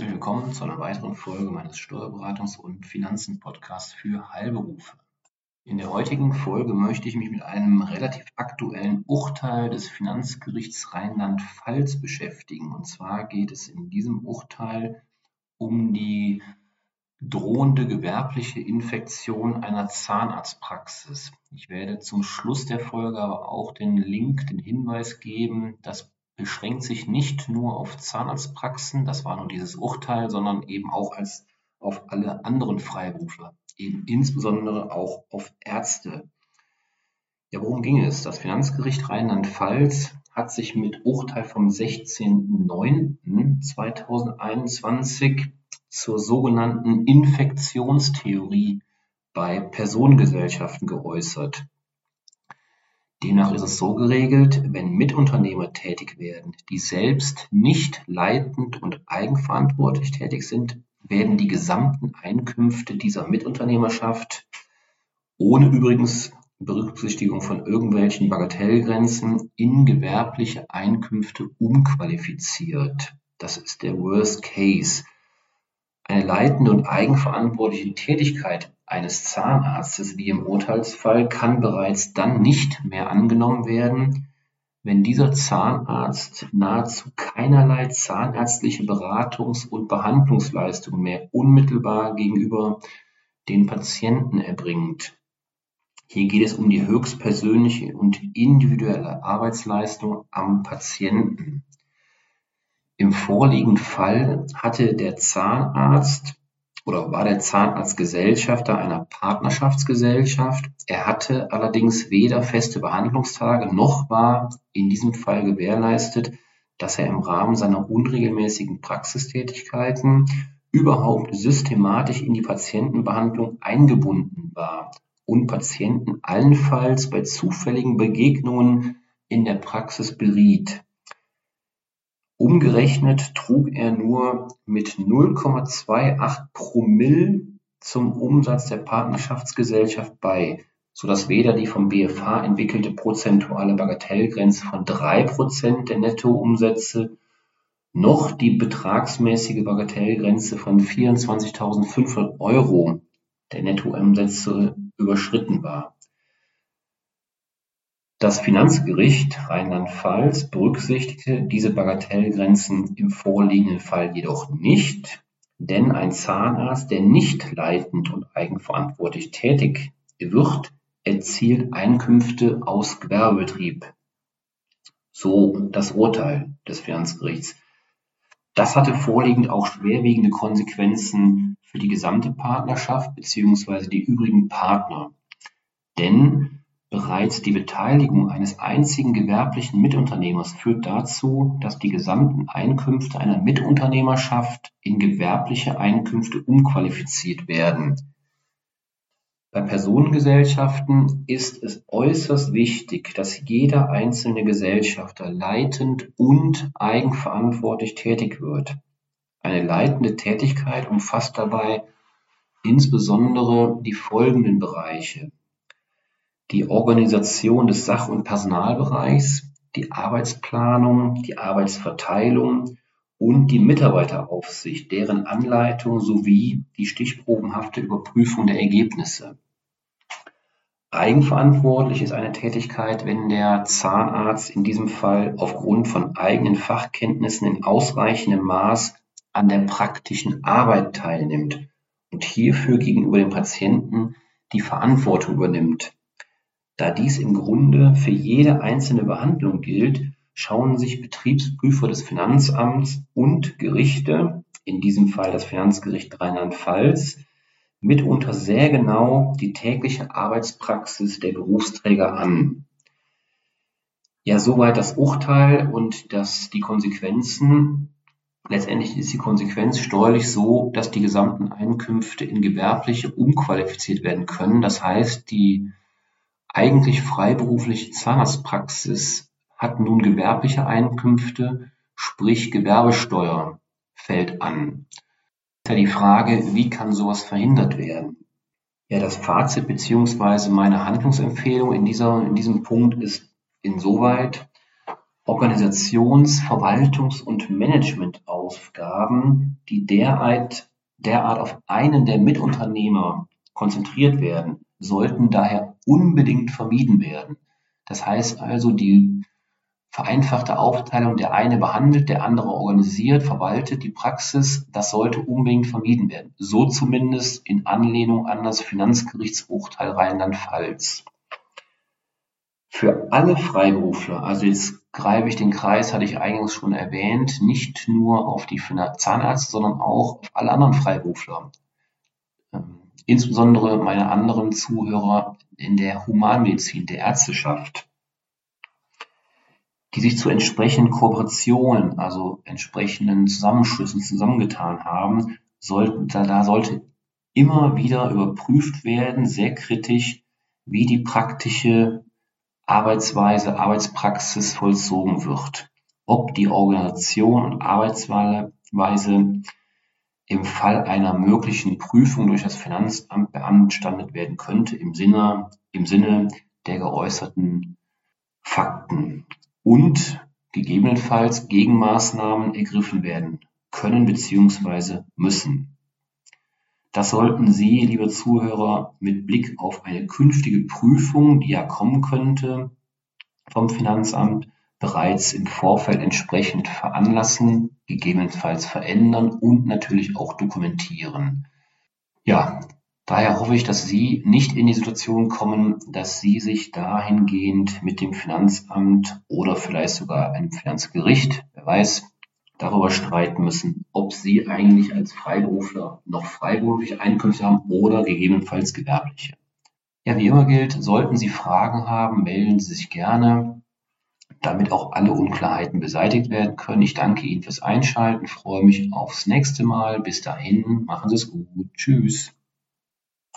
herzlich willkommen zu einer weiteren Folge meines Steuerberatungs- und Finanzen-Podcasts für Heilberufe. In der heutigen Folge möchte ich mich mit einem relativ aktuellen Urteil des Finanzgerichts Rheinland-Pfalz beschäftigen. Und zwar geht es in diesem Urteil um die drohende gewerbliche Infektion einer Zahnarztpraxis. Ich werde zum Schluss der Folge aber auch den Link, den Hinweis geben, dass beschränkt sich nicht nur auf Zahnarztpraxen, das war nur dieses Urteil, sondern eben auch als auf alle anderen Freiberufler, eben insbesondere auch auf Ärzte. Ja, worum ging es? Das Finanzgericht Rheinland-Pfalz hat sich mit Urteil vom 16.09.2021 zur sogenannten Infektionstheorie bei Personengesellschaften geäußert. Demnach ist es so geregelt, wenn Mitunternehmer tätig werden, die selbst nicht leitend und eigenverantwortlich tätig sind, werden die gesamten Einkünfte dieser Mitunternehmerschaft ohne übrigens Berücksichtigung von irgendwelchen Bagatellgrenzen in gewerbliche Einkünfte umqualifiziert. Das ist der Worst Case. Eine leitende und eigenverantwortliche Tätigkeit eines Zahnarztes wie im Urteilsfall kann bereits dann nicht mehr angenommen werden, wenn dieser Zahnarzt nahezu keinerlei zahnärztliche Beratungs- und Behandlungsleistungen mehr unmittelbar gegenüber den Patienten erbringt. Hier geht es um die höchstpersönliche und individuelle Arbeitsleistung am Patienten. Im vorliegenden Fall hatte der Zahnarzt oder war der Zahnarzt Gesellschafter einer Partnerschaftsgesellschaft. Er hatte allerdings weder feste Behandlungstage noch war in diesem Fall gewährleistet, dass er im Rahmen seiner unregelmäßigen Praxistätigkeiten überhaupt systematisch in die Patientenbehandlung eingebunden war und Patienten allenfalls bei zufälligen Begegnungen in der Praxis beriet. Umgerechnet trug er nur mit 0,28 Promille zum Umsatz der Partnerschaftsgesellschaft bei, sodass weder die vom BfH entwickelte prozentuale Bagatellgrenze von 3 Prozent der Nettoumsätze noch die betragsmäßige Bagatellgrenze von 24.500 Euro der Nettoumsätze überschritten war das Finanzgericht Rheinland-Pfalz berücksichtigte diese Bagatellgrenzen im vorliegenden Fall jedoch nicht, denn ein Zahnarzt, der nicht leitend und eigenverantwortlich tätig wird, erzielt Einkünfte aus Gewerbebetrieb. So das Urteil des Finanzgerichts. Das hatte vorliegend auch schwerwiegende Konsequenzen für die gesamte Partnerschaft bzw. die übrigen Partner. Denn Bereits die Beteiligung eines einzigen gewerblichen Mitunternehmers führt dazu, dass die gesamten Einkünfte einer Mitunternehmerschaft in gewerbliche Einkünfte umqualifiziert werden. Bei Personengesellschaften ist es äußerst wichtig, dass jeder einzelne Gesellschafter leitend und eigenverantwortlich tätig wird. Eine leitende Tätigkeit umfasst dabei insbesondere die folgenden Bereiche die Organisation des Sach- und Personalbereichs, die Arbeitsplanung, die Arbeitsverteilung und die Mitarbeiteraufsicht, deren Anleitung sowie die stichprobenhafte Überprüfung der Ergebnisse. Eigenverantwortlich ist eine Tätigkeit, wenn der Zahnarzt in diesem Fall aufgrund von eigenen Fachkenntnissen in ausreichendem Maß an der praktischen Arbeit teilnimmt und hierfür gegenüber dem Patienten die Verantwortung übernimmt. Da dies im Grunde für jede einzelne Behandlung gilt, schauen sich Betriebsprüfer des Finanzamts und Gerichte, in diesem Fall das Finanzgericht Rheinland-Pfalz, mitunter sehr genau die tägliche Arbeitspraxis der Berufsträger an. Ja, soweit das Urteil und das, die Konsequenzen. Letztendlich ist die Konsequenz steuerlich so, dass die gesamten Einkünfte in gewerbliche umqualifiziert werden können. Das heißt, die eigentlich freiberufliche Zahnarztpraxis hat nun gewerbliche Einkünfte, sprich Gewerbesteuer fällt an. Ist ja die Frage, wie kann sowas verhindert werden? Ja, das Fazit beziehungsweise meine Handlungsempfehlung in, dieser, in diesem Punkt ist insoweit Organisations-, Verwaltungs- und Managementaufsicht Aufgaben, die derart, derart auf einen der Mitunternehmer konzentriert werden, sollten daher unbedingt vermieden werden. Das heißt also, die vereinfachte Aufteilung, der eine behandelt, der andere organisiert, verwaltet die Praxis, das sollte unbedingt vermieden werden. So zumindest in Anlehnung an das Finanzgerichtsurteil Rheinland-Pfalz. Für alle Freiberufler, also jetzt greife ich den Kreis, hatte ich eingangs schon erwähnt, nicht nur auf die Zahnärzte, sondern auch auf alle anderen Freiberufler. Insbesondere meine anderen Zuhörer in der Humanmedizin, der Ärzteschaft die sich zu entsprechenden Kooperationen, also entsprechenden Zusammenschlüssen zusammengetan haben, sollten, da, da sollte immer wieder überprüft werden, sehr kritisch, wie die praktische Arbeitsweise, Arbeitspraxis vollzogen wird. Ob die Organisation und Arbeitsweise im Fall einer möglichen Prüfung durch das Finanzamt beanstandet werden könnte im Sinne, im Sinne der geäußerten Fakten und gegebenenfalls Gegenmaßnahmen ergriffen werden können bzw. müssen. Das sollten Sie, liebe Zuhörer, mit Blick auf eine künftige Prüfung, die ja kommen könnte vom Finanzamt, bereits im Vorfeld entsprechend veranlassen, gegebenenfalls verändern und natürlich auch dokumentieren. Ja, Daher hoffe ich, dass Sie nicht in die Situation kommen, dass Sie sich dahingehend mit dem Finanzamt oder vielleicht sogar einem Finanzgericht, wer weiß, darüber streiten müssen, ob Sie eigentlich als Freiberufler noch freiberufliche Einkünfte haben oder gegebenenfalls gewerbliche. Ja, wie immer gilt, sollten Sie Fragen haben, melden Sie sich gerne, damit auch alle Unklarheiten beseitigt werden können. Ich danke Ihnen fürs Einschalten, freue mich aufs nächste Mal. Bis dahin, machen Sie es gut. Tschüss.